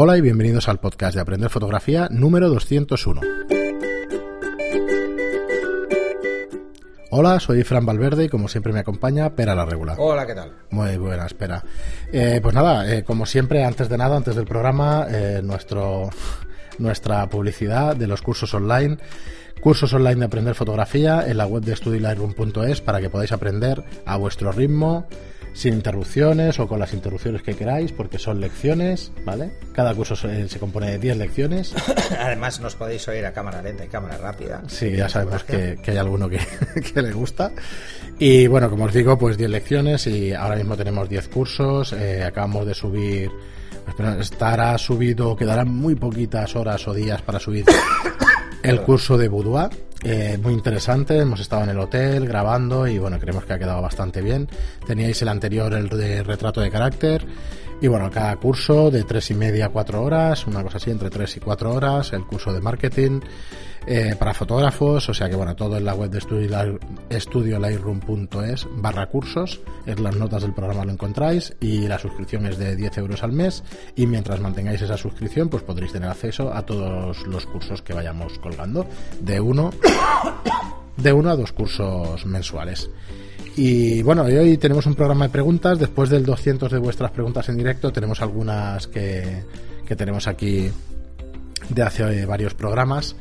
Hola y bienvenidos al podcast de Aprender Fotografía número 201. Hola, soy Fran Valverde y como siempre me acompaña Pera la Regular. Hola, ¿qué tal? Muy buena, espera. Eh, pues nada, eh, como siempre, antes de nada, antes del programa, eh, nuestro, nuestra publicidad de los cursos online. Cursos online de aprender fotografía en la web de studylightroom.es para que podáis aprender a vuestro ritmo, sin interrupciones o con las interrupciones que queráis, porque son lecciones, ¿vale? Cada curso se, se compone de 10 lecciones. Además, nos podéis oír a cámara lenta y cámara rápida. Sí, ya sabemos que, que hay alguno que, que, le gusta. Y bueno, como os digo, pues 10 lecciones y ahora mismo tenemos 10 cursos. Eh, acabamos de subir. Estará subido, quedarán muy poquitas horas o días para subir el curso de Boudoir. Eh, muy interesante, hemos estado en el hotel grabando y bueno, creemos que ha quedado bastante bien. Teníais el anterior, el de retrato de carácter. Y bueno, cada curso de tres y media a cuatro horas, una cosa así, entre tres y cuatro horas, el curso de marketing eh, para fotógrafos, o sea que bueno, todo en la web de estudiolightroom.es barra cursos, en las notas del programa lo encontráis y la suscripción es de 10 euros al mes y mientras mantengáis esa suscripción pues podréis tener acceso a todos los cursos que vayamos colgando de uno, de uno a dos cursos mensuales. Y bueno, hoy tenemos un programa de preguntas. Después del 200 de vuestras preguntas en directo, tenemos algunas que, que tenemos aquí de hace varios programas.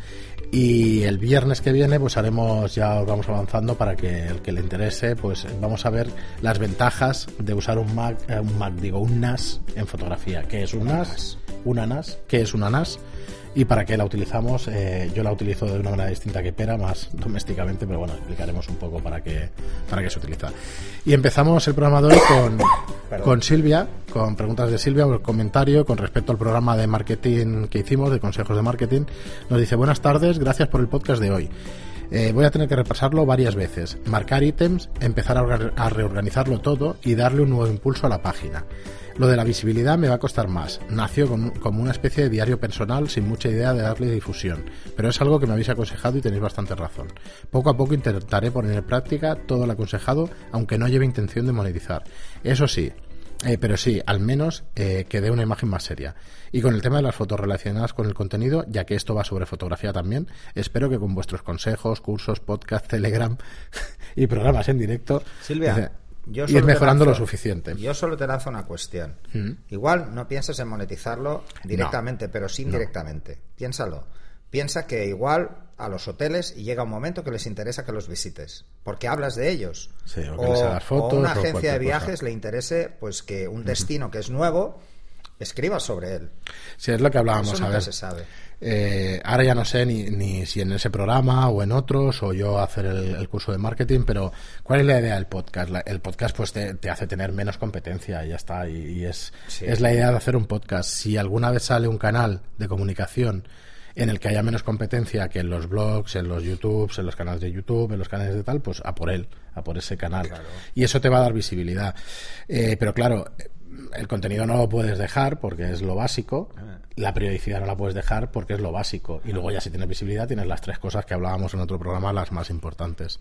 Y el viernes que viene, pues haremos, ya os vamos avanzando para que el que le interese, pues vamos a ver las ventajas de usar un Mac, eh, un Mac, digo, un NAS en fotografía. ¿Qué es un NAS? Una NAS. ¿Qué es una NAS? Y para qué la utilizamos. Eh, yo la utilizo de una manera distinta que Pera, más domésticamente, pero bueno, explicaremos un poco para qué, para qué se utiliza. Y empezamos el programa de hoy con, con Silvia, con preguntas de Silvia, un comentario con respecto al programa de marketing que hicimos, de consejos de marketing. Nos dice, buenas tardes, gracias por el podcast de hoy. Eh, voy a tener que repasarlo varias veces, marcar ítems, empezar a, a reorganizarlo todo y darle un nuevo impulso a la página. Lo de la visibilidad me va a costar más. Nació como una especie de diario personal sin mucha idea de darle difusión, pero es algo que me habéis aconsejado y tenéis bastante razón. Poco a poco intentaré poner en práctica todo lo aconsejado, aunque no lleve intención de monetizar. Eso sí, eh, pero sí, al menos eh, que dé una imagen más seria. Y con el tema de las fotos relacionadas con el contenido, ya que esto va sobre fotografía también, espero que con vuestros consejos, cursos, podcast, Telegram y programas en directo. Silvia. Yo ir mejorando lanzo, lo suficiente. Yo solo te lanzo una cuestión. ¿Mm? Igual no piensas en monetizarlo directamente, no. pero sí indirectamente. No. Piénsalo. Piensa que igual a los hoteles y llega un momento que les interesa que los visites, porque hablas de ellos. Sí, o, que o, fotos, o una agencia o de viajes cosa. le interese pues que un destino que es nuevo escriba sobre él. Sí, es lo que hablábamos Eso a ver. se sabe. Eh, ahora ya no sé ni, ni, si en ese programa o en otros o yo hacer el, el, curso de marketing, pero ¿cuál es la idea del podcast? La, el podcast pues te, te, hace tener menos competencia y ya está. Y, y es, sí. es la idea de hacer un podcast. Si alguna vez sale un canal de comunicación en el que haya menos competencia que en los blogs, en los YouTubes, en los canales de YouTube, en los canales de tal, pues a por él, a por ese canal. Claro. Y eso te va a dar visibilidad. Eh, pero claro, el contenido no lo puedes dejar porque es lo básico, la periodicidad no la puedes dejar porque es lo básico. Y luego ya si tienes visibilidad tienes las tres cosas que hablábamos en otro programa, las más importantes.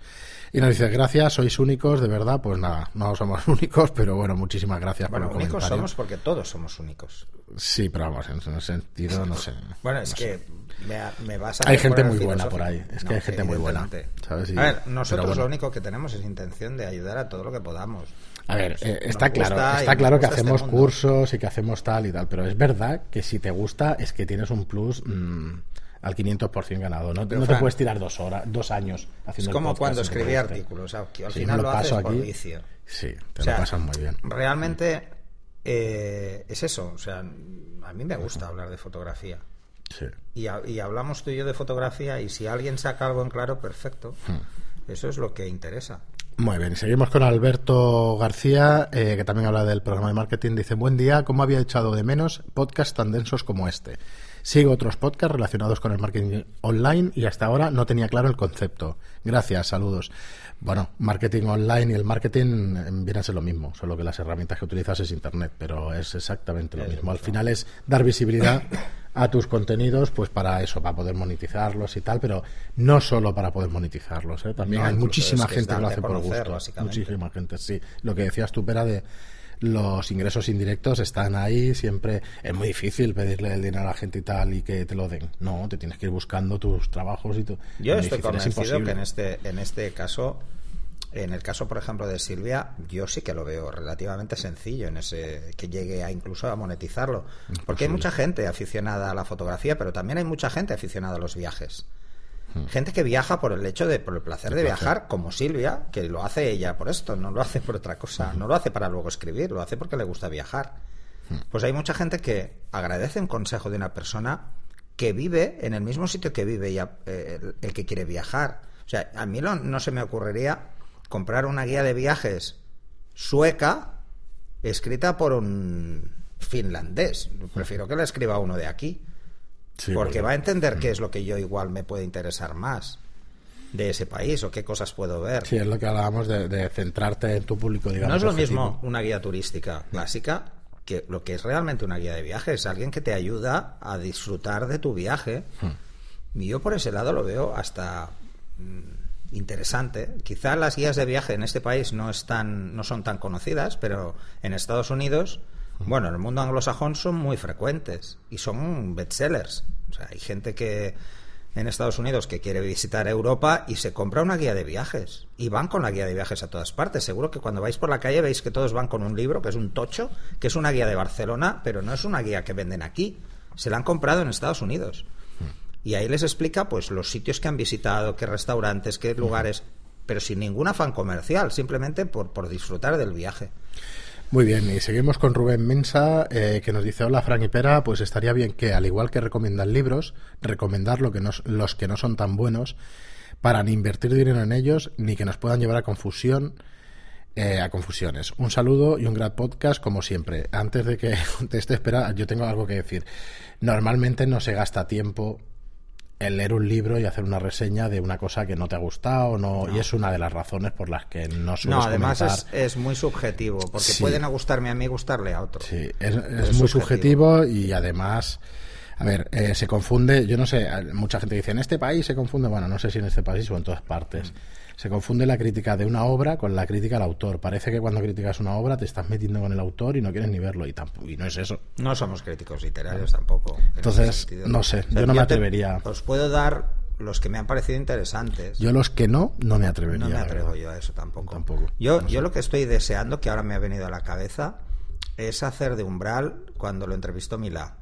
Y nos dice, gracias, sois únicos, de verdad, pues nada, no somos únicos, pero bueno, muchísimas gracias bueno, por el únicos comentario. somos porque todos somos únicos. Sí, pero vamos, en ese sentido, no sé. Bueno, es no que me, me, vas a Hay gente muy buena por ahí, es que hay gente muy buena. ¿sabes? Y, a ver, nosotros bueno. lo único que tenemos es intención de ayudar a todo lo que podamos. A ver, eh, está claro, está claro que hacemos este cursos y que hacemos tal y tal, pero es verdad que si te gusta es que tienes un plus mmm, al 500% ganado. No, no te puedes tirar dos horas, dos años haciendo Es como cuando escribí artículos, o sea, al final lo, lo haces aquí, por vicio. Sí, te o sea, lo pasan muy bien. Realmente eh, es eso, o sea, a mí me gusta hablar de fotografía. Sí. Y, y, hablamos tú y yo de fotografía y si alguien saca algo en claro, perfecto. Hmm. Eso es lo que interesa. Muy bien, seguimos con Alberto García, eh, que también habla del programa de marketing. Dice, buen día, ¿cómo había echado de menos podcasts tan densos como este? Sigo otros podcasts relacionados con el marketing online y hasta ahora no tenía claro el concepto. Gracias, saludos. Bueno, marketing online y el marketing vienen a ser lo mismo, solo que las herramientas que utilizas es Internet, pero es exactamente lo mismo. Al final es dar visibilidad a tus contenidos, pues para eso, para poder monetizarlos y tal, pero no solo para poder monetizarlos, ¿eh? también no, hay muchísima es que gente que lo hace por gusto. Muchísima gente, sí. Lo que decías tú, Pera, de los ingresos indirectos están ahí siempre. Es muy difícil pedirle el dinero a la gente y tal y que te lo den. No, te tienes que ir buscando tus trabajos y tu. Yo estoy convencido que en este, en este caso en el caso, por ejemplo, de Silvia, yo sí que lo veo relativamente sencillo en ese que llegue a incluso a monetizarlo, porque hay mucha gente aficionada a la fotografía, pero también hay mucha gente aficionada a los viajes. Hmm. Gente que viaja por el hecho de, por el placer de viajar, como Silvia, que lo hace ella por esto, no lo hace por otra cosa, no lo hace para luego escribir, lo hace porque le gusta viajar. Hmm. Pues hay mucha gente que agradece un consejo de una persona que vive en el mismo sitio que vive ya, eh, el, que quiere viajar. O sea, a mí no se me ocurriría comprar una guía de viajes sueca escrita por un finlandés. Prefiero que la escriba uno de aquí. porque va a entender qué es lo que yo igual me puede interesar más de ese país o qué cosas puedo ver. Sí, es lo que hablábamos de, centrarte en tu público, digamos. No es lo mismo una guía turística clásica que lo que es realmente una guía de viajes. Es alguien que te ayuda a disfrutar de tu viaje. Hmm. Y yo por ese lado lo veo hasta mm, interesante. Quizá las guías de viaje en este país no están, no son tan conocidas, pero en Estados Unidos, bueno, en el mundo anglosajón son muy frecuentes y son bestsellers. O sea, hay gente que en Estados Unidos que quiere visitar Europa y se compra una guía de viajes y van con la guía de viajes a todas partes. Seguro que cuando vais por la calle veis que todos van con un libro que es un tocho, que es una guía de Barcelona, pero no es una guía que venden aquí. Se la han comprado en Estados Unidos y ahí les explica pues los sitios que han visitado, qué restaurantes, qué lugares, pero sin ningún afán comercial, simplemente por, por disfrutar del viaje. Muy bien, y seguimos con Rubén Mensa, eh, que nos dice, hola Frank y Pera, pues estaría bien que, al igual que recomiendan libros, recomendar lo que los que no son tan buenos, para ni invertir dinero en ellos, ni que nos puedan llevar a confusión, eh, a confusiones. Un saludo y un gran podcast, como siempre. Antes de que te esté espera, yo tengo algo que decir. Normalmente no se gasta tiempo el leer un libro y hacer una reseña de una cosa que no te ha gustado no, y es una de las razones por las que no suelo No, además es, es, muy subjetivo, porque pueden gustarme a mí gustarle a otro. Sí, es, muy subjetivo. y además... A ver, eh, se confunde, yo no sé, mucha gente dice, en este país se confunde, bueno, no sé si en este país o en todas partes. Se confunde la crítica de una obra con la crítica al autor. Parece que cuando criticas una obra te estás metiendo con el autor y no quieres ni verlo. Y, tampoco, y no es eso. No somos críticos literarios tampoco. Entonces, no sé, yo no me atrevería. os puedo dar los que me han parecido interesantes. Yo los que no, no me atrevería. No me atrevo yo a eso tampoco. tampoco. Yo, yo lo que estoy deseando, que ahora me ha venido a la cabeza, es hacer de Umbral cuando lo entrevistó Milá.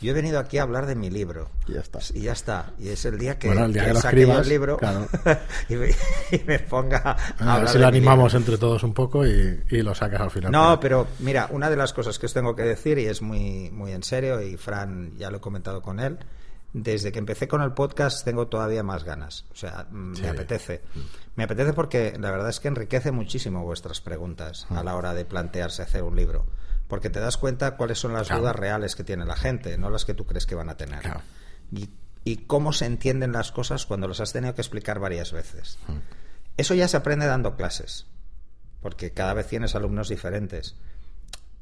Yo he venido aquí a hablar de mi libro. Y ya está. Y ya está. Y es el día que, bueno, el, día que, el libro y, me, ponga a, hablar Si lo animamos entre todos un poco y, lo sacas al final. No, pero mira, una de las cosas que os tengo que decir, y es muy, muy en serio, y Fran ya lo he comentado con él, desde que empecé con el podcast tengo todavía más ganas. O sea, mm, me apetece. Me apetece porque la verdad es que enriquece muchísimo vuestras preguntas a la hora de plantearse hacer un libro porque te das cuenta cuáles son las dudas reales que tiene la gente, no las que tú crees que van a tener. Y, cómo se entienden las cosas cuando los has tenido que explicar varias veces. Eso ya se aprende dando clases, porque cada vez tienes alumnos diferentes.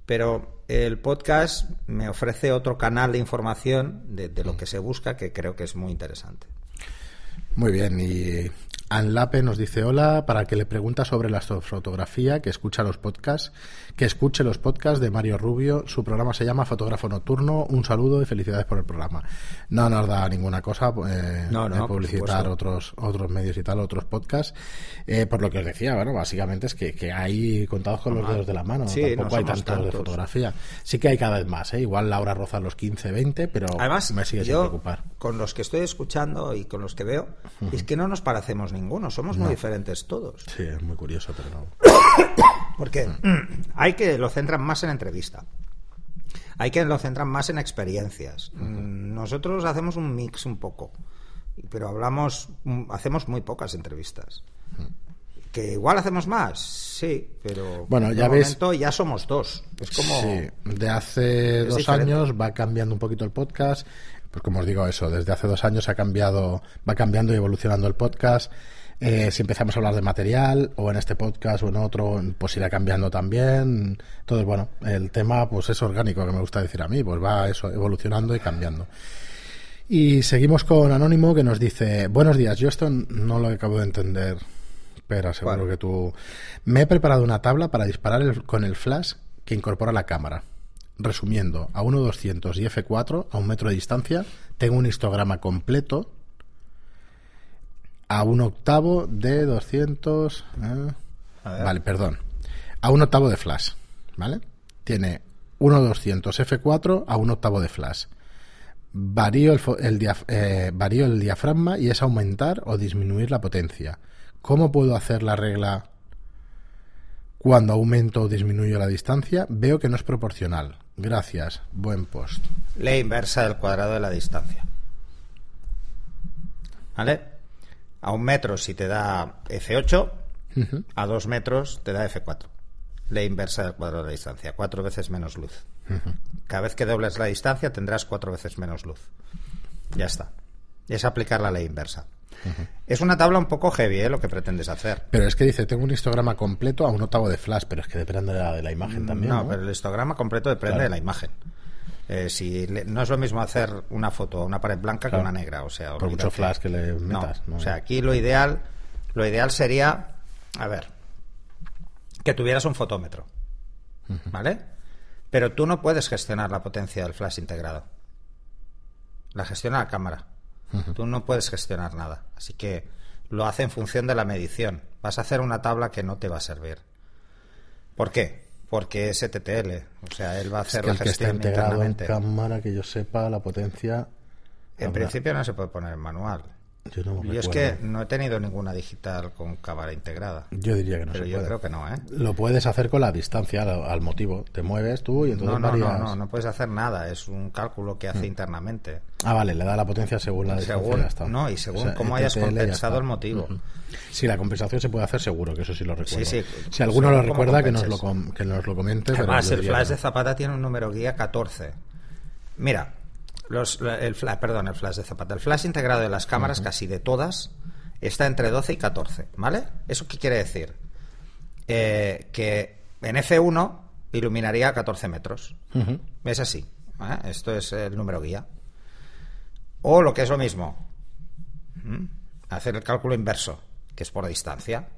Pero el podcast me ofrece otro canal de información de, de lo que se busca que creo que es muy interesante. Muy bien, y Anlape nos dice hola para que le pregunta sobre la fotografía, que escucha los podcasts, que escuche los podcasts de Mario Rubio. Su programa se llama Fotógrafo Nocturno. Un saludo y felicidades por el programa. No nos da ninguna cosa eh, publicitar otros otros medios y tal, otros podcasts. Eh, por lo que os decía, bueno, básicamente es que, que hay contados con los dedos de la mano. Tampoco hay tantos, de fotografía. Sí que hay cada vez más, ¿eh? igual Laura roza los 15, 20, pero Además, me sigue sin preocupar. Con los que estoy escuchando y con los que veo, es que no nos parecemos ninguno, somos muy diferentes todos. Sí, es muy curioso, pero no. Porque mm, hay que lo centran más en entrevista. Hay que lo centran más en experiencias. Mm, nosotros hacemos un mix un poco, pero hablamos, mm, hacemos muy pocas entrevistas. Que igual hacemos más, sí, pero bueno, ya ves, ya somos dos. Es como sí, de hace dos años va cambiando un poquito el podcast pues como os digo eso, desde hace dos años ha cambiado, va cambiando y evolucionando el podcast. Eh, si empezamos a hablar de material, o en este podcast o en otro, pues irá cambiando también. Entonces, bueno, el tema pues es orgánico, que me gusta decir a mí, pues va eso, evolucionando y cambiando. Y seguimos con Anónimo que nos dice, buenos días, yo esto no lo acabo de entender, pero seguro que tú... Me he preparado una tabla para disparar con el flash que incorpora la cámara. Resumiendo, a 1.200 y f4, a un metro de distancia, tengo un histograma completo a un octavo de 200... eh, vale, perdón. A un octavo de flash, ¿vale? Tiene 1.200 f4 a un octavo de flash. Varío el, eh, varío el diafragma y es aumentar o disminuir la potencia. ¿Cómo puedo hacer la regla cuando aumento o disminuyo la distancia? Veo que no es proporcional. Gracias. Buen post. Ley inversa del cuadrado de la distancia. ¿Vale? A un metro si te da F8, a dos metros te da F4. Ley inversa del cuadrado de la distancia. Cuatro veces menos luz. Cada vez que dobles la distancia tendrás cuatro veces menos luz. Ya está. Es aplicar la ley inversa. Es una tabla un poco heavy, ¿eh? Lo que pretendes hacer. Pero es que dice, tengo un histograma completo a un octavo de flash, pero es que depende de la, de la imagen también. no, ¿no? pero el histograma completo depende Claro. de la imagen. Eh, si le- no es lo mismo hacer una foto a una pared blanca Claro. que una negra, o sea, Por mucho flash que le metas. ¿no? o sea, aquí lo ideal, lo ideal sería, a ver, que tuvieras un fotómetro, ¿vale? Pero tú no puedes gestionar la potencia del flash integrado. La gestiona la cámara. Tú no puedes gestionar nada. Así que lo hace en función de la medición. Vas a hacer una tabla que no te va a servir. ¿Por qué? Porque es TTL. O sea, él va a Es hacer que la el que está gestión integrado en cámara, que yo sepa, la potencia... En habrá- principio no se puede poner en manual. Yo no me Yo es que no he tenido ninguna digital con cámara integrada. Yo diría que no pero se yo puede. creo que no, ¿eh? Lo puedes hacer con la distancia al, al motivo. Te mueves tú y entonces No, no, varías... no, no, no puedes hacer nada. Es un cálculo que hace internamente. Ah, vale, le da la potencia según la distancia. Según, ya está. no, y según O sea, cómo hayas compensado el motivo. Ujú. Sí, la compensación se puede hacer seguro, que eso sí lo recuerdo. Sí, sí. Si alguno lo Según recuerda, que nos, lo que nos lo comente. pero Además, yo el flash que de no. Zapata tiene un número guía 14. Mira, los, el flash, perdón, el flash de Zapata. El flash integrado de las cámaras, casi de todas, está entre 12 y 14, ¿vale? ¿Eso qué quiere decir? Eh, que en F1 iluminaría a 14 metros. Es así. ¿eh? Esto es el número guía. O lo que es lo mismo, ¿m? hacer el cálculo inverso, que es por distancia.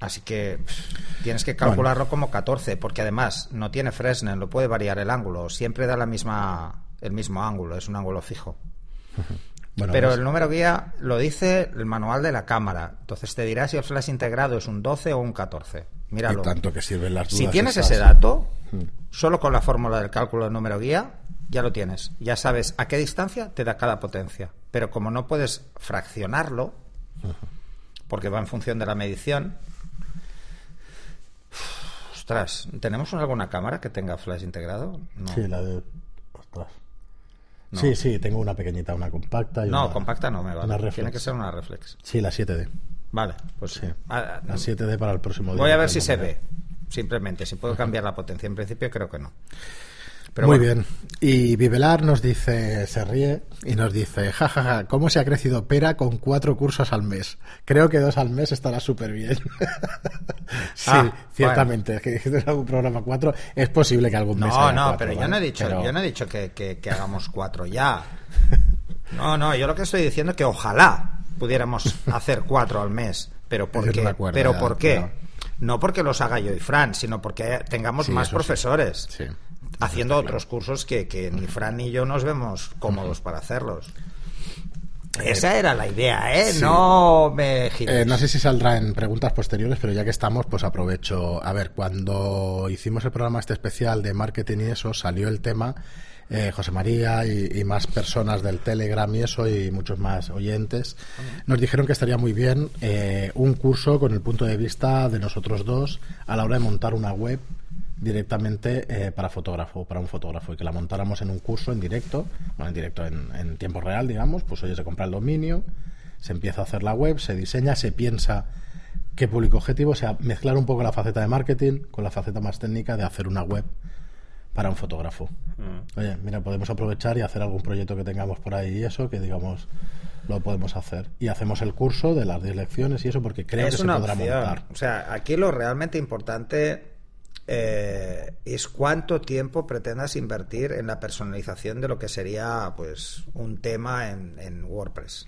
Así que pff, tienes que calcularlo como 14, porque además no tiene Fresnel, lo puede variar el ángulo, siempre da la misma, el mismo ángulo, es un ángulo fijo. Bueno, Pero pues, el número guía lo dice el manual de la cámara, entonces te dirá si el flash integrado es un 12 o un 14. Míralo. y tanto que sirven las dudas Si tienes ese dato, Mm. solo con la fórmula del cálculo del número guía, ya lo tienes. Ya sabes a qué distancia te da cada potencia. Pero como no puedes fraccionarlo, porque va en función de la medición. Ostras, ¿tenemos alguna cámara que tenga flash integrado? No, Sí, la de... ostras. No. Sí, sí, tengo una pequeñita, una compacta. Y No, una- compacta no me vale. Una Tiene que ser una reflex. Sí, la 7D. Vale, pues Sí. ah, La 7D para el próximo día. voy a ver si se ve. Simplemente, si puedo cambiar la potencia. En principio creo que no. Pero Muy bueno. bien. Y Vivelar nos dice, se ríe y nos dice, jajaja, ¿cómo se ha crecido Pera con cuatro cursos al mes? Creo que dos al mes estará súper bien. sí, Ah, ciertamente. Es que dijiste algún programa cuatro. Es posible que algún mes No, haya no, cuatro, pero yo no he dicho, Pero- yo no he dicho que, que- que hagamos cuatro ya. No, no, yo lo que estoy diciendo es que ojalá pudiéramos hacer cuatro al mes. Pero ¿por qué? pero ya, ¿por qué? No porque los haga yo y Fran, sino porque tengamos Sí, más sí. profesores Sí. Haciendo otros cursos que, que ni Fran ni yo nos vemos cómodos para hacerlos. Esa era la idea, ¿eh? sí. No me. Eh, no sé si saldrá en preguntas posteriores, pero ya que estamos, pues aprovecho. A ver, cuando hicimos el programa este especial de marketing y eso, salió el tema. eh, José María y, y más personas del Telegram y eso, y muchos más oyentes, nos dijeron que estaría muy bien eh, un curso con el punto de vista de nosotros dos a la hora de montar una web directamente eh, para fotógrafo, para un fotógrafo, y que la montáramos en un curso en directo, bueno, en directo en, en tiempo real, digamos, pues oye, se compra el dominio, se empieza a hacer la web, se diseña, se piensa qué público objetivo, o sea, mezclar un poco la faceta de marketing con la faceta más técnica de hacer una web para un fotógrafo. Oye, mira, podemos aprovechar y hacer algún proyecto que tengamos por ahí y eso, que digamos, lo podemos hacer. Y hacemos el curso de las 10 lecciones y eso, porque creo es que se podrá opción. montar. O sea, aquí lo realmente importante eh, es cuánto tiempo pretendas invertir en la personalización de lo que sería pues un tema en, en, WordPress.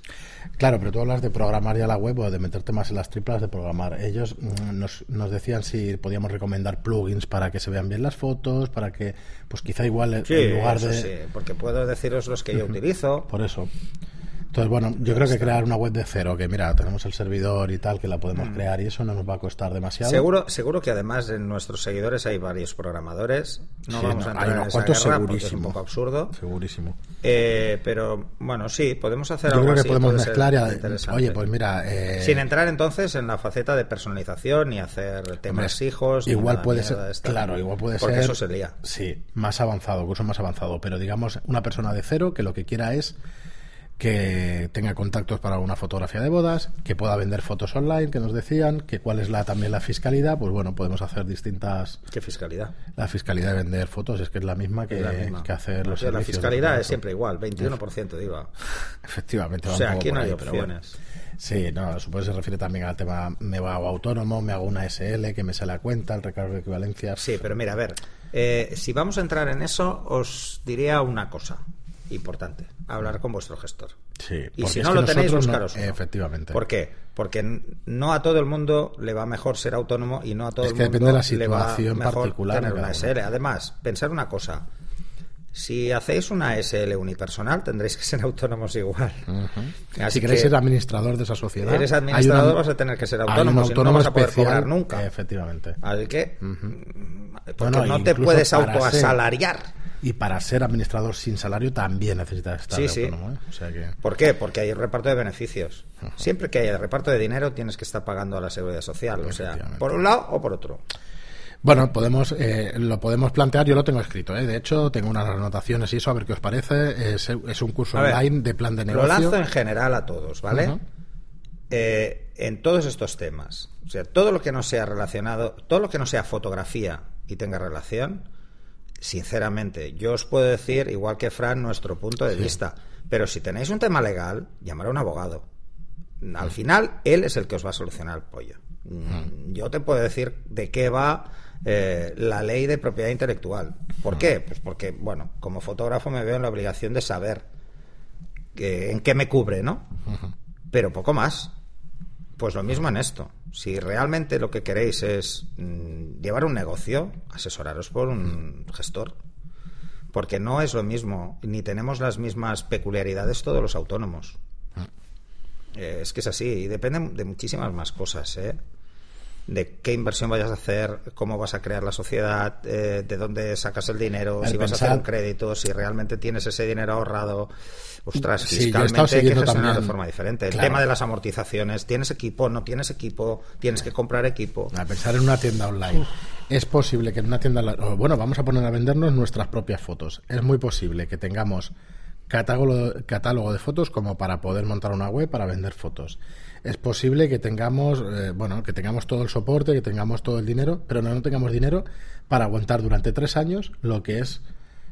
Claro, pero tú hablas de programar ya la web o de meterte más en las triplas de programar. Ellos mm, nos, nos decían si podíamos recomendar plugins para que se vean bien las fotos, para que, pues quizá igual en lugar de... Sí, porque puedo deciros los que yo utilizo. Por eso. Entonces, bueno, yo creo que crear una web de cero, que mira, tenemos el servidor y tal, que la podemos mm. crear y eso no nos va a costar demasiado. Seguro, seguro que además en nuestros seguidores hay varios programadores. No vamos a entrar en esa guerra es un poco absurdo. Segurísimo. Eh, pero bueno, sí, podemos hacer yo algo creo que podemos mezclar y, oye, pues mira, eh, sin entrar entonces en la faceta de personalización y hacer temas hijos. Igual puede ser, claro, igual puede porque ser. eso sería. Sí, más avanzado, curso más avanzado, pero digamos una persona de cero que lo que quiera es que tenga contactos para una fotografía de bodas, que pueda vender fotos online, que nos decían, que cuál es la también la fiscalidad, pues bueno, podemos hacer distintas... ¿Qué fiscalidad? La fiscalidad de vender fotos es que es la misma que, que hacer los La fiscalidad es siempre igual, 21% de IVA. Efectivamente. o sea, aquí no hay opciones. Sí, no, supongo que se refiere también al tema, me hago autónomo, me hago una SL, que me sale la cuenta, el recargo de equivalencia. Sí, pero mira, a ver, eh, si vamos a entrar en eso, os diría una cosa importante, hablar con vuestro gestor. Sí, y si no lo tenéis, buscaros. efectivamente. ¿Por qué? Porque no a todo el mundo le va mejor ser autónomo y no a todo el mundo depende de la situación le va mejor particular tener una SL. Además, pensar una cosa. Si hacéis una SL unipersonal, tendréis que ser autónomos igual. si queréis ser administrador de esa sociedad, eres administrador, vas a tener que ser autónomo, si no vas a poder cobrar nunca. Efectivamente. Así que, porque no te puedes autoasalariar. Y para ser administrador sin salario también necesitas estar autónomo. ¿eh? ¿Por qué? Porque hay reparto de beneficios. Siempre que haya reparto de dinero tienes que estar pagando a la seguridad social, o sea, por un lado o por otro. Bueno, podemos, eh, lo podemos plantear, yo lo tengo escrito, ¿eh? de hecho tengo unas anotaciones y eso, a ver qué os parece. Es, un curso online de plan de negocio. Lo lanzo en general a todos, ¿vale? Eh, en todos estos temas. O sea, todo lo que no sea relacionado, todo lo que no sea fotografía y tenga relación, sinceramente, yo os puedo decir, igual que Fran, nuestro punto de vista. Pero si tenéis un tema legal, llamar a un abogado. Al mm. final, él es el que os va a solucionar el pollo. Mm. Yo te puedo decir de qué va eh, la ley de propiedad intelectual. ¿Por qué? Pues porque, bueno, como fotógrafo me veo en la obligación de saber que, en qué me cubre, ¿no? Pero poco más. Pues lo mismo en esto. Si realmente lo que queréis es mm, llevar un negocio, asesoraros por un gestor. Porque no es lo mismo, ni tenemos las mismas peculiaridades todos los autónomos. Eh, es que es así, y depende de muchísimas más cosas, ¿eh? De qué inversión vayas a hacer, cómo vas a crear la sociedad, eh, de dónde sacas el dinero, si vas a hacer un crédito, si realmente tienes ese dinero ahorrado. Ostras, fiscalmente hay que gestionar de forma diferente. El tema de las amortizaciones, ¿tienes equipo? ¿No tienes equipo? ¿Tienes que comprar equipo? A pensar en una tienda online. Es posible que en una tienda, bueno, vamos a poner a vendernos nuestras propias fotos. Es muy posible que tengamos catálogo, catálogo de fotos como para poder montar una web para vender fotos es posible que tengamos, eh, bueno, que tengamos todo el soporte, que tengamos todo el dinero, pero no, no tengamos dinero para aguantar durante tres años lo que es,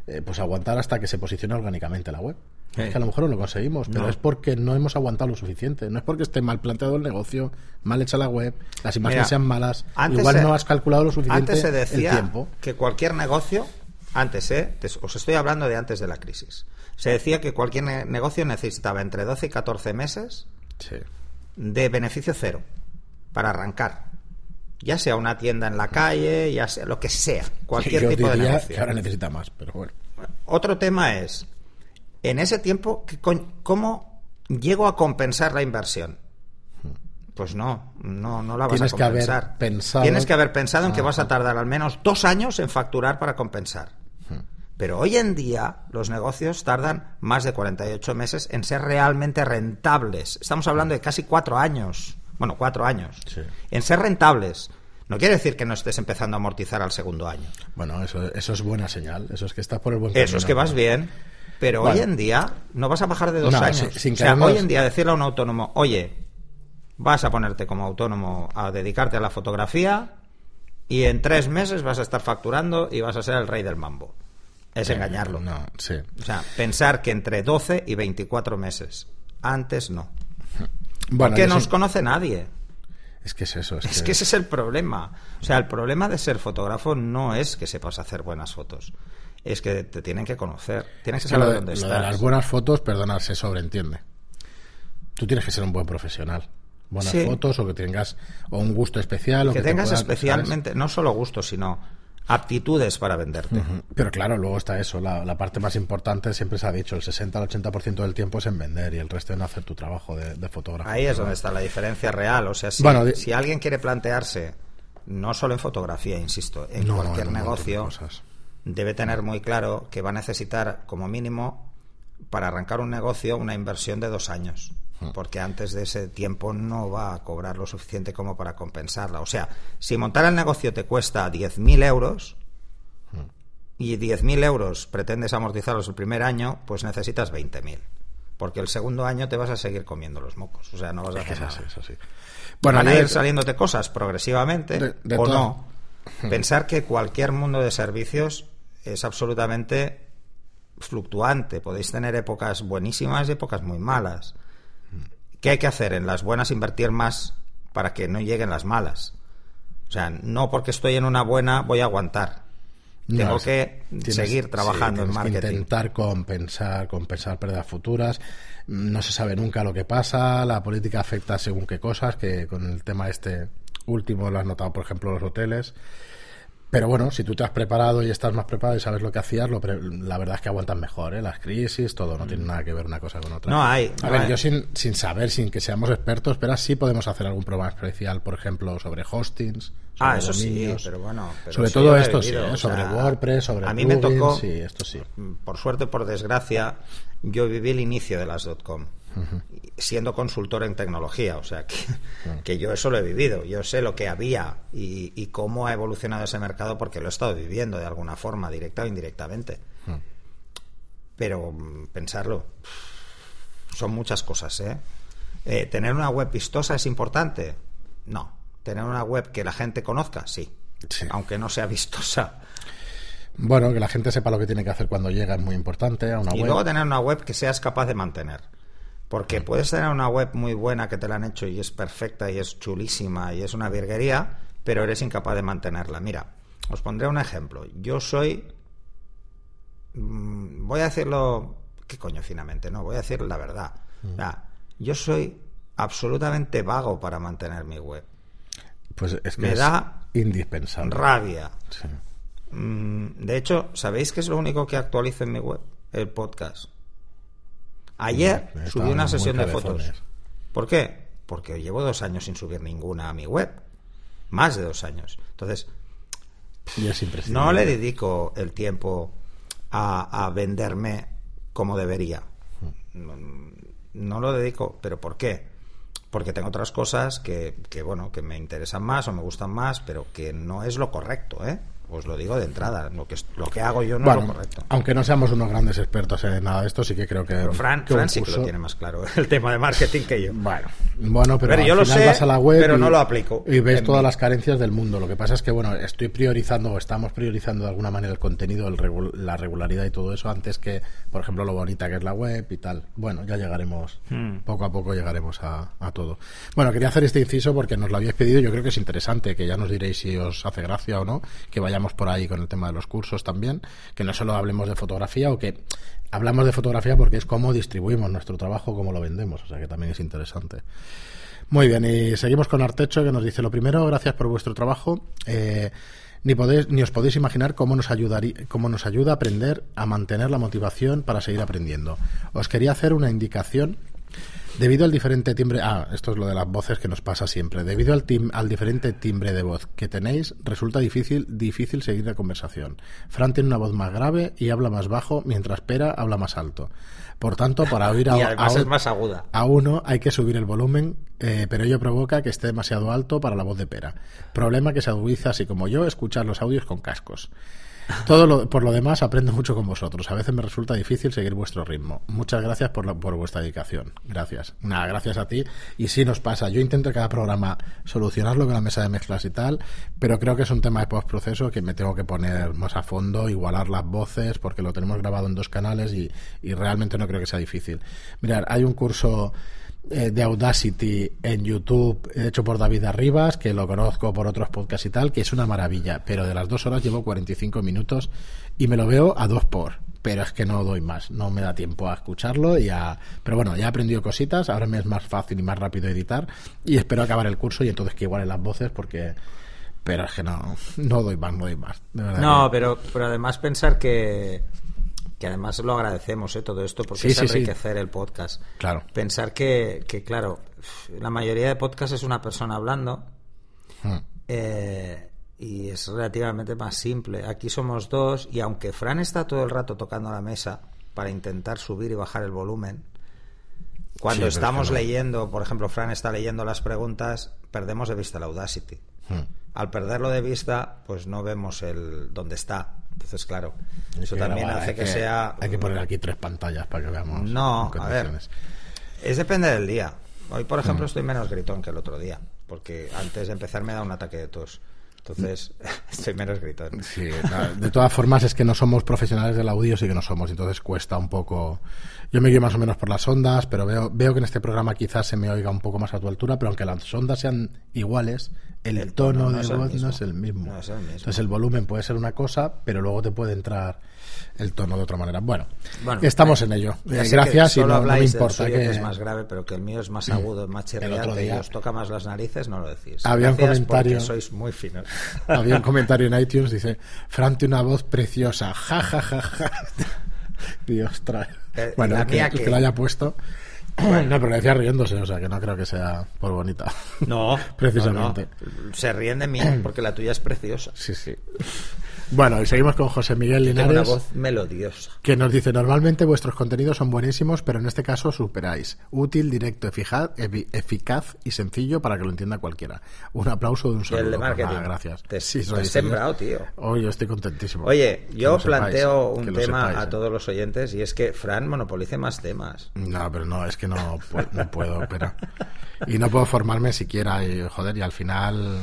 eh, pues aguantar hasta que se posicione orgánicamente la web. Es que a lo mejor no lo conseguimos, pero es porque no hemos aguantado lo suficiente. No es porque esté mal planteado el negocio, mal hecha la web, las imágenes sean malas. Igual no has calculado lo suficiente antes se decía el tiempo. Que cualquier negocio, antes, ¿eh? os estoy hablando de antes de la crisis, se decía que cualquier negocio necesitaba entre 12 y 14 meses sí de beneficio cero para arrancar. Ya sea una tienda en la calle, ya sea lo que sea, cualquier tipo de negocio. Que ahora necesita más, pero bueno. Otro tema es, en ese tiempo, ¿cómo llego a compensar la inversión? Pues no, no, no la vas Tienes a compensar. Que haber pensado... Tienes que haber pensado en que vas a tardar al menos dos años en facturar para compensar. Pero hoy en día los negocios tardan más de 48 meses en ser realmente rentables. Estamos hablando de casi cuatro años. Bueno, cuatro años. En ser rentables. No quiere decir que no estés empezando a amortizar al segundo año. Bueno, eso, eso es buena señal. Eso es que estás por el buen camino. Eso es que vas bien. Pero hoy en día no vas a bajar de dos años. o sea, hoy en día decirle a un autónomo, oye, vas a ponerte como autónomo a dedicarte a la fotografía y en tres meses vas a estar facturando y vas a ser el rey del mambo es engañarlo. No, sí. O sea, pensar que entre 12 y 24 meses. Antes no. Bueno, que no os conoce nadie. Es que es eso. Es, que... ese es el problema. O sea, el problema de ser fotógrafo no es que sepas hacer buenas fotos. Es que te tienen que conocer. Tienes que saber dónde estás. las buenas fotos, perdona, se sobreentiende. Tú tienes que ser un buen profesional. Buenas fotos o que tengas o un gusto especial. O que, tengas especialmente, no solo gusto, sino aptitudes para venderte. Pero claro, luego está eso. La, parte más importante siempre se ha dicho: el 60 al 80% del tiempo es en vender y el resto en hacer tu trabajo de, fotógrafo. Ahí es donde está la diferencia real. O sea, si, si alguien quiere plantearse, no solo en fotografía, insisto, en cualquier negocio, debe tener muy claro que va a necesitar, como mínimo, para arrancar un negocio, una inversión de dos años porque antes de ese tiempo no va a cobrar lo suficiente como para compensarla. O sea, si montar el negocio te cuesta 10.000 euros y 10.000 euros pretendes amortizarlos el primer año, pues necesitas 20.000. Porque el segundo año te vas a seguir comiendo los mocos. O sea, no vas a hacer nada. Bueno, Van a ir saliéndote cosas progresivamente o no. Pensar que cualquier mundo de servicios es absolutamente fluctuante. Podéis tener épocas buenísimas y épocas muy malas. ¿Qué hay que hacer? En las buenas invertir más para que no lleguen las malas. O sea, no porque estoy en una buena voy a aguantar. Tengo que seguir trabajando en marketing. Que intentar compensar, compensar pérdidas futuras. No se sabe nunca lo que pasa. La política afecta según qué cosas, que con el tema este último lo has notado, por ejemplo, los hoteles. Pero bueno, si tú te has preparado y estás más preparado y sabes lo que hacías, la verdad es que aguantas mejor, ¿eh? Las crisis, todo, no tiene nada que ver una cosa con otra. No hay. A ver, yo sin, sin saber, sin que seamos expertos, pero sí podemos hacer algún programa especial, por ejemplo, sobre hostings. Sobre ah, eso sí, pero bueno. sobre todo esto sí, ¿eh? sobre WordPress, sobre A mí me tocó, sí, esto sí. Por suerte, por desgracia, yo viví el inicio de las .com siendo consultor en tecnología, o sea que, yo eso lo he vivido, yo sé lo que había y, cómo ha evolucionado ese mercado porque lo he estado viviendo de alguna forma, directa o indirectamente. Pero mm, pensarlo, son muchas cosas, ¿eh? ¿eh? ¿Tener una web vistosa es importante? No. ¿Tener una web que la gente conozca? Sí. Aunque no sea vistosa. Bueno, que la gente sepa lo que tiene que hacer cuando llega es muy importante a una y luego tener una web que seas capaz de mantener. Porque puedes tener una web muy buena que te la han hecho y es perfecta y es chulísima y es una virguería, pero eres incapaz de mantenerla. Mira, os pondré un ejemplo. Yo soy. Mm, voy a decirlo. ¿Qué coño finamente? No, voy a decir la verdad. Mm. yo soy absolutamente vago para mantener mi web. Pues es que Me da indispensable. Rabia. Mm, de hecho, ¿sabéis qué es lo único que actualizo en mi web? El podcast. Ayer subí una sesión de fotos. ¿Por qué? Porque llevo dos años sin subir ninguna a mi web. Más de dos años. Entonces, no le dedico el tiempo a, venderme como debería. No, lo dedico, pero ¿por qué? Porque tengo otras cosas que, que, bueno, que me interesan más o me gustan más, pero que no es lo correcto, ¿eh? Os lo digo de entrada, lo que, lo que hago yo no es lo correcto. Aunque no seamos unos grandes expertos en nada de esto, sí que creo que. Pero Fran, sí que lo tiene más claro, el tema de marketing que yo. Bueno, bueno pero, yo lo sé, vas a la web pero no lo aplico. Y ves todas las carencias del mundo. Lo que pasa es que, bueno, estoy priorizando o estamos priorizando de alguna manera el contenido, la regularidad y todo eso antes que, por ejemplo, lo bonita que es la web y tal. Bueno, ya llegaremos, hmm. poco a poco llegaremos a, a todo. Bueno, quería hacer este inciso porque nos lo habíais pedido. Yo creo que es interesante, que ya nos diréis si os hace gracia o no, que vayamos por ahí con el tema de los cursos también, que no solo hablemos de fotografía o que hablamos de fotografía porque es cómo distribuimos nuestro trabajo, cómo lo vendemos, o sea que también es interesante. Muy bien, y seguimos con Artecho que nos dice lo primero, gracias por vuestro trabajo. Eh, ni, podéis, ni os podéis imaginar cómo nos, ayudaría, cómo nos ayuda a aprender a mantener la motivación para seguir aprendiendo. Os quería hacer una indicación Debido al diferente timbre, ah, esto es lo de las voces que nos pasa siempre. Debido al, tim, al diferente timbre de voz que tenéis, resulta difícil, difícil seguir la conversación. Fran tiene una voz más grave y habla más bajo, mientras Pera habla más alto. Por tanto, para oír a, es más aguda. a uno hay que subir el volumen, eh, pero ello provoca que esté demasiado alto para la voz de Pera. Problema que se agudiza así como yo escuchar los audios con cascos. Todo lo, por lo demás, aprendo mucho con vosotros. A veces me resulta difícil seguir vuestro ritmo. Muchas gracias por, por vuestra dedicación. Gracias. Nada, gracias a ti. Y sí nos pasa. Yo intento cada programa solucionarlo con la mesa de mezclas y tal, pero creo que es un tema de postproceso que me tengo que poner más a fondo, igualar las voces, porque lo tenemos grabado en dos canales y, y realmente no creo que sea difícil. Mirad, hay un curso de Audacity en YouTube hecho por David Arribas, que lo conozco por otros podcasts y tal, que es una maravilla. Pero de las dos horas llevo 45 minutos y me lo veo a dos por. Pero es que no doy más, no me da tiempo a escucharlo y a... Pero bueno, ya he aprendido cositas, ahora me es más fácil y más rápido editar y espero acabar el curso y entonces que igualen las voces porque pero es que no, no doy más, no doy más. no, pero, pero además pensar que, que además lo agradecemos ¿eh? todo esto porque es enriquecer el podcast. Claro. Pensar que, que, claro, la mayoría de podcasts es una persona hablando hmm. eh, y es relativamente más simple. Aquí somos dos y aunque Fran está todo el rato tocando la mesa para intentar subir y bajar el volumen, cuando estamos leyendo, por ejemplo, Fran está leyendo las preguntas, perdemos de vista la Audacity. Hmm al perderlo de vista, pues no vemos el dónde está. Entonces, claro, eso también hace que, sea. Hay que poner aquí tres pantallas para que veamos. No, a ver. Es depende del día. Hoy, por ejemplo, mm. estoy menos gritón que el otro día, porque antes de empezar me da un ataque de tos. Entonces, estoy menos gritón. Sí, de todas formas es que no somos profesionales del audio, sí que no somos, entonces cuesta un poco. Yo me guío más o menos por las ondas, pero veo, veo que en este programa quizás se me oiga un poco más a tu altura, pero aunque las ondas sean iguales, el, tono, de voz no es el mismo. Entonces el volumen puede ser una cosa, pero luego te puede entrar el tono de otra manera. Bueno, estamos en ello. Eh, gracias y no, me importa que... es más grave, pero que el mío es más agudo, más chirriante y os toca más las narices, no lo decís. Había un comentario. Sois muy finos. Había un comentario en iTunes dice, Frante una voz preciosa, ja ja ja ja. Dios trae. Eh, bueno, que, que... lo haya puesto. No, pero le decía riéndose, o sea que no creo que sea por bonita. No, precisamente. Se ríen de mí porque la tuya es preciosa. Sí, sí. Bueno, y seguimos con José Miguel Linares. una voz melodiosa. Que nos dice: Normalmente vuestros contenidos son buenísimos, pero en este caso superáis. Útil, directo, eficaz, eficaz y sencillo para que lo entienda cualquiera. Un aplauso de un saludo. El de marketing. gracias. Te, sí, sembrado, tío. Hoy yo estoy contentísimo. Oye, yo planteo un tema a ¿eh? todos los oyentes y es que Fran monopolice más temas. No, pero no, es que no, no puedo, pero. Y no puedo formarme siquiera, y joder, y al final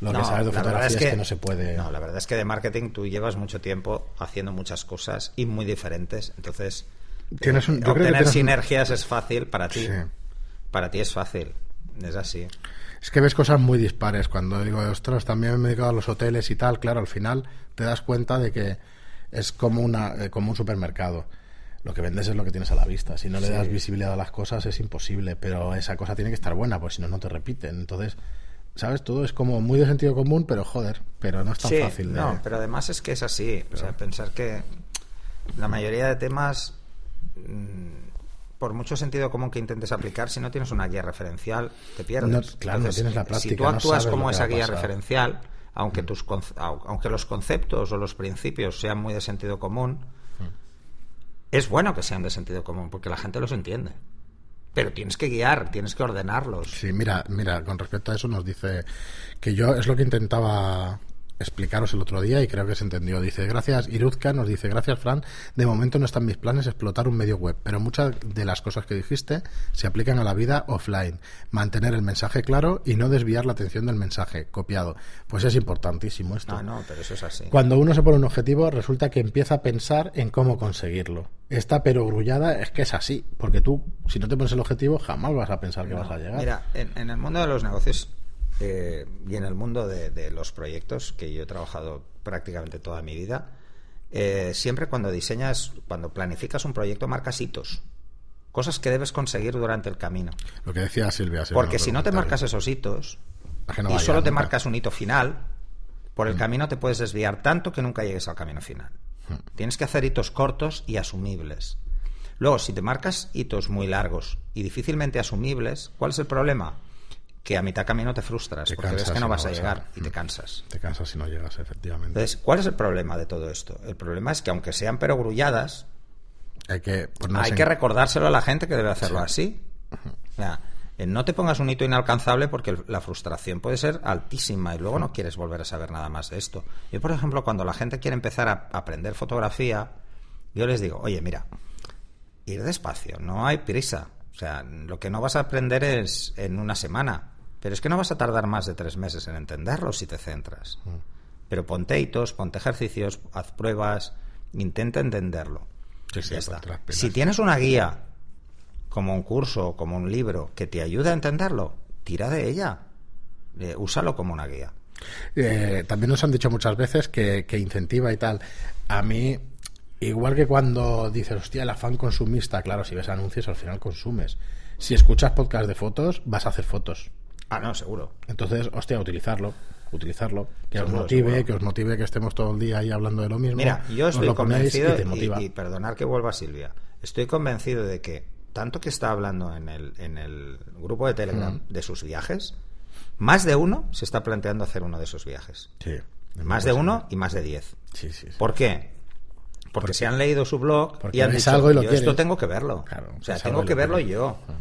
lo que sabes de fotografía es que, no se puede. No, la verdad es que de marketing tú llevas mucho tiempo haciendo muchas cosas y muy diferentes. Entonces, ¿Tienes un, eh, obtener sinergias es fácil para ti. Para ti es fácil. Es así. Es que ves cosas muy dispares. Cuando digo, ostras, también me he dedicado a los hoteles y tal, claro, al final te das cuenta de que es como, una, eh, como un supermercado. Lo que vendes es lo que tienes a la vista. Si no le das visibilidad a las cosas es imposible, pero esa cosa tiene que estar buena, pues si no, no te repiten. Entonces, ¿Sabes? Todo es como muy de sentido común, pero joder, pero no es tan fácil. No, pero además es que es así. O sea, pensar que la mayoría de temas, mm, por mucho sentido común que intentes aplicar, si no tienes una guía referencial, te pierdes. claro, no tienes la práctica. Si tú actúas como esa guía referencial, aunque, mm. tus, aunque los conceptos o los principios sean muy de sentido común, mm. es bueno que sean de sentido común, porque la gente los entiende pero tienes que guiar, tienes que ordenarlos. Sí, mira, mira, con respecto a eso nos dice que yo es lo que intentaba explicaros el otro día y creo que se entendió. Dice, gracias, Iruzka nos dice, gracias, Fran. De momento no están mis planes explotar un medio web, pero muchas de las cosas que dijiste se aplican a la vida offline. Mantener el mensaje claro y no desviar la atención del mensaje copiado. Pues es importantísimo esto. No, no, pero eso es así. Cuando uno se pone un objetivo, resulta que empieza a pensar en cómo conseguirlo. Esta perogrullada es que es así, porque tú, si no te pones el objetivo, jamás vas a pensar que vas a llegar. Mira, en el mundo de los negocios eh, y en el mundo de, los proyectos, que yo he trabajado prácticamente toda mi vida, eh, siempre cuando diseñas, cuando planificas un proyecto, marcas hitos. Cosas que debes conseguir durante el camino. Lo que decía Silvia. Porque si no te marcas esos hitos y solo te marcas un hito final, por el mm. camino te puedes desviar tanto que nunca llegues al camino final. Mm. Tienes que hacer hitos cortos y asumibles. Luego, si te marcas hitos muy largos y difícilmente asumibles, ¿cuál es el problema? Que a mitad camino te frustras porque ves que no vas a llegar y te cansas. Te cansas si no llegas, efectivamente. Entonces, ¿cuál es el problema de todo esto? El problema es que aunque sean perogrulladas, hay que, hay que recordárselo a la gente que debe hacerlo así. no te pongas un hito inalcanzable porque la frustración puede ser altísima y luego no quieres volver a saber nada más de esto. Yo, por ejemplo, cuando la gente quiere empezar a aprender fotografía, yo les digo, oye, mira, ir despacio, no hay prisa. O sea, lo que no vas a aprender es en una semana. Pero es que no vas a tardar más de tres meses en entenderlo si te centras. Mm. Pero ponte hitos, ponte ejercicios, haz pruebas, intenta entenderlo. Sí, Si tienes una guía como un curso, como un libro que te ayude a entenderlo, tira de ella. Eh, úsalo como una guía. Eh, también nos han dicho muchas veces que, que incentiva y tal. A mí, igual que cuando dices, hostia, el afán consumista, claro, si ves anuncios al final consumes. Si escuchas podcast de fotos, vas a hacer fotos. Ah, no, seguro. Entonces, hostia, utilizarlo. Utilizarlo. Que os motive, seguro. que os motive que estemos todo el día ahí hablando de lo mismo. Mira, yo estoy convencido, y te y, y perdonar que vuelva Silvia, estoy convencido de que tanto que está hablando en el, en el grupo de Telegram Mm. de sus viajes, más de uno se está planteando hacer uno de esos viajes. Sí. Más de uno y más de diez. Sí, sí, sí. ¿Por qué? Porque se han leído su blog Porque y han dicho, algo y lo yo esto quieres". tengo que verlo. Claro, o sea, tengo que lo verlo yo. Ves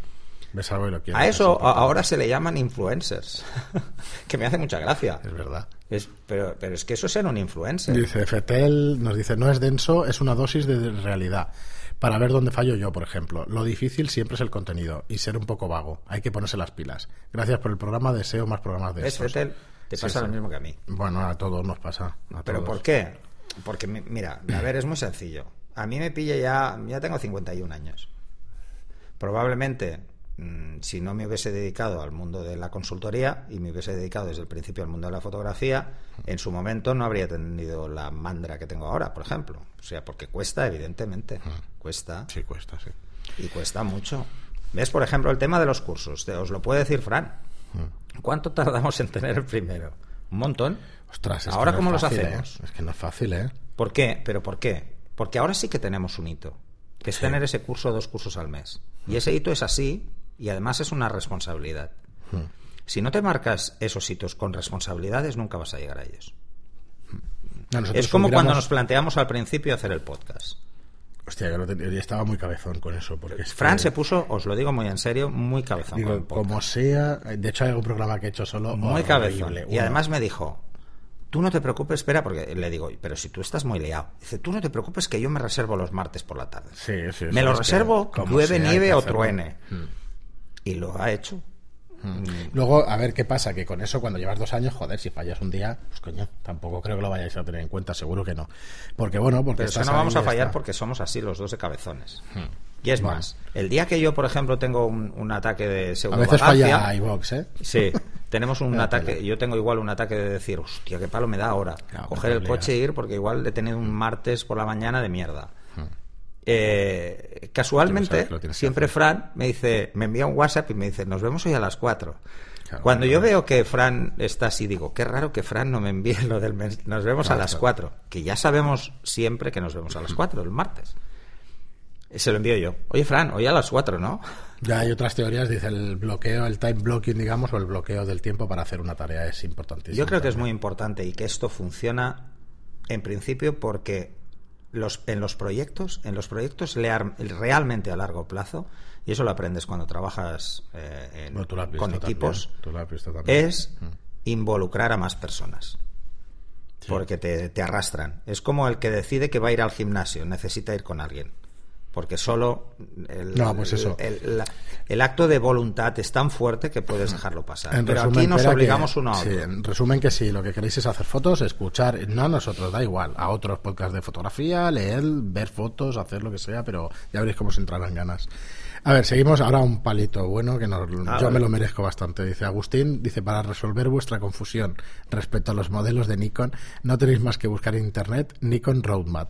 y lo. A es eso a- ahora se le llaman influencers, que me hace mucha gracia. Es verdad. Es- pero, pero es que eso es ser un influencer. Dice Fetel, nos dice, no es denso, es una dosis de realidad. Para ver dónde fallo yo, por ejemplo. Lo difícil siempre es el contenido y ser un poco vago. Hay que ponerse las pilas. Gracias por el programa, deseo más programas de ¿Ves, estos. Fetel? Te Sí, pasa sí. lo mismo que a mí. Bueno, a todos nos pasa. a ¿Pero todos. por qué? Porque, mi- mira, a ver, es muy sencillo. A mí me pilla ya, ya tengo 51 años. Probablemente, si no me hubiese dedicado al mundo de la consultoría y me hubiese dedicado desde el principio al mundo de la fotografía, en su momento no habría tenido la mandra que tengo ahora, por ejemplo. O sea, porque cuesta, evidentemente. Cuesta. Sí, cuesta, sí. Y cuesta mucho. ¿Ves, por ejemplo, el tema de los cursos? Os lo puede decir Fran. ¿Cuánto tardamos en tener el primero? Un montón. Ostras, es que Ahora, no ¿cómo es los fácil, hacemos? ¿eh? Es que no es fácil, ¿eh? ¿Por qué? ¿Pero por qué? Porque ahora sí que tenemos un hito, que es tener ese curso o dos cursos al mes. Y ese hito es así y además es una responsabilidad. Si no te marcas esos hitos con responsabilidades, nunca vas a llegar a ellos. Nosotros Es como cuando nos planteamos al principio hacer el podcast. Hostia, yo, lo ten- yo estaba muy cabezón con eso. Porque es Fran que- se puso, os lo digo muy en serio, muy cabezón con el podcast. como sea, de hecho hay algún programa que he hecho solo Muy cabezón. Y uno. además me dijo, tú no te preocupes, espera, porque le digo, pero si tú estás muy liado. Dice, tú no te preocupes que yo me reservo los martes por la tarde. Sí, sí, me lo reservo, llueve, nieve o truene. Mm. Y lo ha hecho. Luego, a ver qué pasa, que con eso, cuando llevas dos años, joder, si fallas un día, pues coño, tampoco creo que lo vayáis a tener en cuenta, seguro que no. Porque bueno, porque Pero es que estás no vamos a fallar está. porque somos así los dos de cabezones. Y es Bueno. más, el día que yo, por ejemplo, tengo un, un ataque de A pseudo veces falla iVox, ¿eh? Sí, tenemos un ataque, yo tengo igual un ataque de decir, hostia, qué palo me da ahora. Claro, Coger el coche e ir porque igual he tenido un martes por la mañana de mierda. Eh, casualmente, sabes siempre. Fran me dice, me envía un WhatsApp y me dice, nos vemos hoy a las 4. Claro, Cuando claro. yo veo que Fran está así, digo, qué raro que Fran no me envíe lo del mes. Nos vemos Claro, a las claro. 4. Que ya sabemos siempre que nos vemos a las 4, el martes. Se lo envío yo. Oye, Fran, hoy a las 4, ¿no? Ya hay otras teorías, dice el bloqueo, el time blocking, digamos, o el bloqueo del tiempo para hacer una tarea es importantísimo. Yo creo que es muy importante y que esto funciona en principio porque los, en los proyectos, en los proyectos lear- realmente a largo plazo, y eso lo aprendes cuando trabajas eh, en- Bueno, con equipos, también. es involucrar a más personas. Sí. Porque te, te arrastran. Es como el que decide que va a ir al gimnasio, necesita ir con alguien. Porque solo el, No, pues eso. el- acto de voluntad es tan fuerte que puedes dejarlo pasar. En Pero resumen, aquí nos obligamos que- uno a sí, otro. en resumen que si lo que queréis es hacer fotos, escuchar, no a nosotros, da igual, a otros podcasts de fotografía, leer, ver fotos, hacer lo que sea, pero ya veréis cómo se entrarán ganas. A ver, seguimos ahora un palito bueno que nos- yo me lo merezco bastante. Dice Agustín, dice, para resolver vuestra confusión respecto a los modelos de Nikon, no tenéis más que buscar en internet Nikon Roadmap.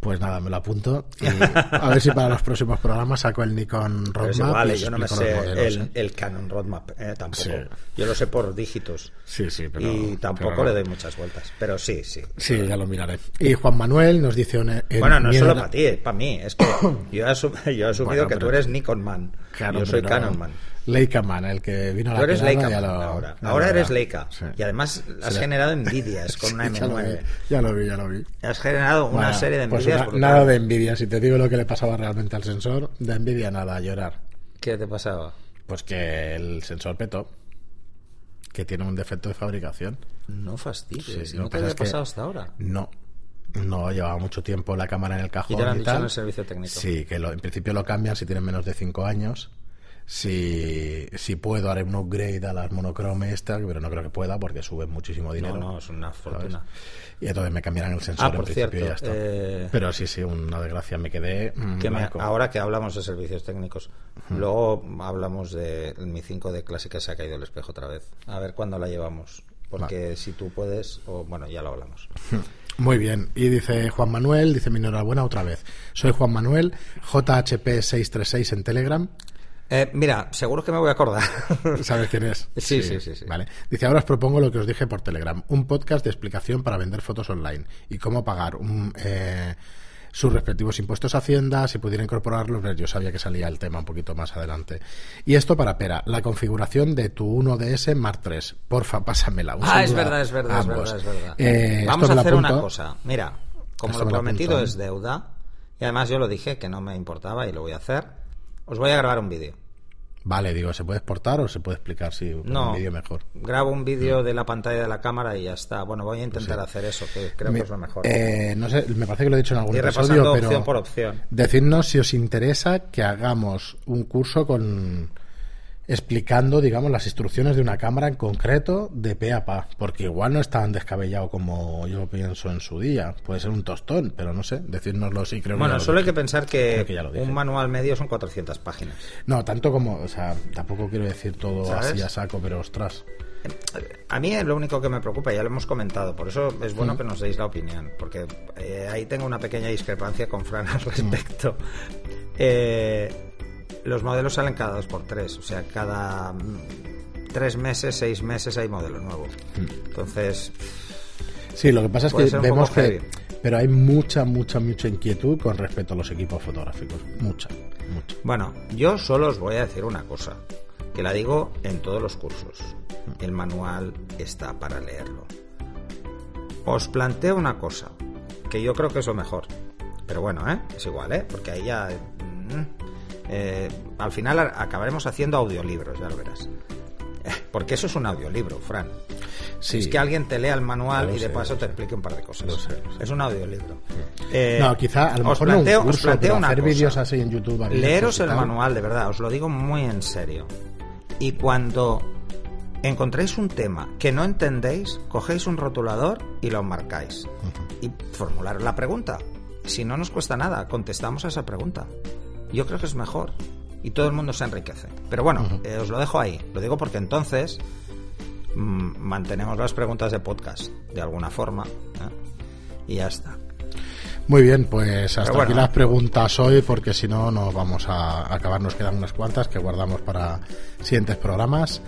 Pues nada, me lo apunto. Y a ver si para los próximos programas saco el Nikon Roadmap. y eh, yo no me sé los modelos, el, ¿eh? el Canon Roadmap eh, tampoco. Sí. Yo lo sé por dígitos. Sí, sí, pero. y tampoco pero- le doy muchas vueltas. Pero sí, sí. Sí, ya lo miraré. Y Juan Manuel nos dice... un- en Bueno, no es solo para ti, es para mí. Es que yo he, asum- yo he asumido Bueno, que pero- tú eres Nikon Man. Claro, yo soy pero- Canon Man. Leica Man, el que vino a la Tú eres Leica Man lo- ahora. Ahora eres. Leica. Sí. Y además has Sí. generado envidias con una Sí, ya lo vi, M9. Ya lo vi, ya lo vi. Has generado una Bueno, serie de pues envidias. una- brutales. nada de envidia. Si te digo lo que le pasaba realmente al sensor, de envidia nada, a llorar. ¿Qué te pasaba? Pues que el sensor petó. Que tiene un defecto de fabricación. No fastidies. Sí, no te había pasado hasta ahora. No. No, llevaba mucho tiempo la cámara en el cajón. Y te lo han dicho tal. en el servicio técnico. Sí, que lo- en principio lo cambian si tienen menos de 5 años. Si, si puedo, haré un upgrade a las monochrome esta, pero no creo que pueda porque sube muchísimo dinero. No, no, es una fortuna. Y entonces me cambiarán el sensor Ah, por en principio cierto, y ya está. eh, Pero sí, sí, una desgracia. Me quedé. mm, Que me- blanco. ahora que hablamos de servicios técnicos, luego hablamos de mi 5 de clásica se ha caído el espejo otra vez. A ver cuándo la llevamos. Porque si tú puedes, o bueno, ya lo hablamos. Muy bien. Y dice Juan Manuel, dice mi enhorabuena otra vez. Soy Juan Manuel, JHP636 en Telegram. Eh, mira, seguro que me voy a acordar. ¿Sabes quién es? Sí, sí, sí, sí. Vale. Dice, ahora os propongo lo que os dije por Telegram. Un podcast de explicación para vender fotos online y cómo pagar un, eh, sus respectivos impuestos a Hacienda, si pudiera incorporarlos. Yo sabía que salía el tema un poquito más adelante. Y esto para Pera, la configuración de tu 1DS Mark III. Porfa, pásamela. Ah, es verdad, es verdad, es verdad, es verdad. Eh, Vamos a hacer una cosa. Mira, como Esto lo me lo prometido apunto. es deuda, y además yo lo dije que no me importaba y lo voy a hacer, os voy a grabar un vídeo. Vale, digo, ¿se puede exportar o se puede explicar si No, un vídeo mejor? grabo un vídeo de la pantalla de la cámara y ya está. Bueno, voy a intentar hacer eso, que creo Me- que es lo mejor. eh, no sé, me parece que lo he dicho en algún Y episodio, pero opción por opción. decidnos si os interesa que hagamos un curso con explicando, digamos, las instrucciones de una cámara en concreto de pe a pa, porque igual no es tan descabellado como yo pienso en su día. Puede ser un tostón, pero no sé, decírnoslo sí creo que Bueno, lo solo hay que pensar que, que un manual medio son 400 páginas. No, tanto como, o sea, tampoco quiero decir todo ¿Sabes? así a saco, pero ostras. A mí es lo único que me preocupa, ya lo hemos comentado, por eso es Mm. bueno que nos deis la opinión, porque eh, ahí tengo una pequeña discrepancia con Fran al respecto. Eh, los modelos salen cada dos por tres, o sea, cada mm, tres meses, seis meses hay modelo nuevo. Mm. Entonces, Sí, lo que pasa es que vemos que heavy. pero hay mucha mucha mucha inquietud con respecto a los equipos fotográficos, mucha, mucha. bueno, yo solo os voy a decir una cosa, que la digo en todos los cursos. El manual está para leerlo. Os planteo una cosa, que yo creo que es lo mejor. Pero bueno, ¿eh? es igual, ¿eh? porque ahí ya... eh, al final acabaremos haciendo audiolibros, ya lo verás. Porque eso es un audiolibro, Fran. Sí. Es que alguien te lea el manual y de sé, paso te explique un par de cosas. Lo sé, lo sé. Es un audiolibro. Eh, no, quizá a lo os mejor planteo, no un os curso, planteo pero una hacer vídeos así en YouTube. Leeros el manual, de verdad, os lo digo muy en serio. Y cuando encontréis un tema que no entendéis, cogéis un rotulador y lo marcáis. Y formularos la pregunta. Si no nos cuesta nada, contestamos a esa pregunta. Yo creo que es mejor. Y todo el mundo se enriquece. Pero bueno, eh, os lo dejo ahí. Lo digo porque entonces mm, mantenemos las preguntas de podcast de alguna forma. ¿eh? Y ya está. Muy bien, pues hasta bueno. aquí las preguntas hoy, porque si no nos vamos a acabar. Nos quedan unas cuantas que guardamos para siguientes programas.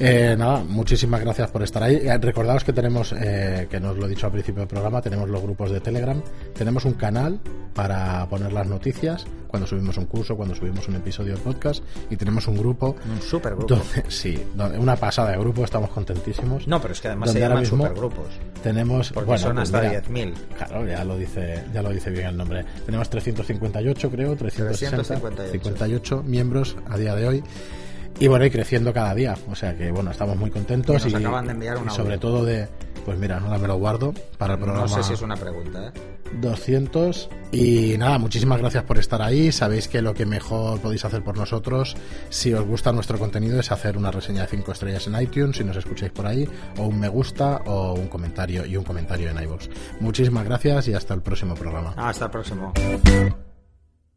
Eh, nada, muchísimas gracias por estar ahí. Eh, recordaos que tenemos, eh, que nos lo he dicho al principio del programa, tenemos los grupos de Telegram, tenemos un canal para poner las noticias cuando subimos un curso, cuando subimos un episodio de podcast, y tenemos un grupo. Un super grupo. Donde, sí, donde- una pasada de grupo, estamos contentísimos. No, pero es que además se llaman mismo supergrupos. Tenemos, Porque bueno, son pues hasta mira, 10.000. Claro, ya lo dice, ya lo dice bien el nombre. Tenemos 358, creo, 360, 358. 58 miembros a día de hoy. Y bueno, y creciendo cada día. O sea que bueno, estamos muy contentos. Y nos acaban de enviar un y sobre todo de, pues mira, ahora me lo guardo para el programa No sé si es una pregunta, ¿eh? 200. Y nada, muchísimas gracias por estar ahí. Sabéis que lo que mejor podéis hacer por nosotros, si os gusta nuestro contenido, es hacer una reseña de 5 estrellas en iTunes, si nos escucháis por ahí, o un me gusta, o un comentario y un comentario en iVoox. Muchísimas gracias y hasta el próximo programa. Hasta el próximo.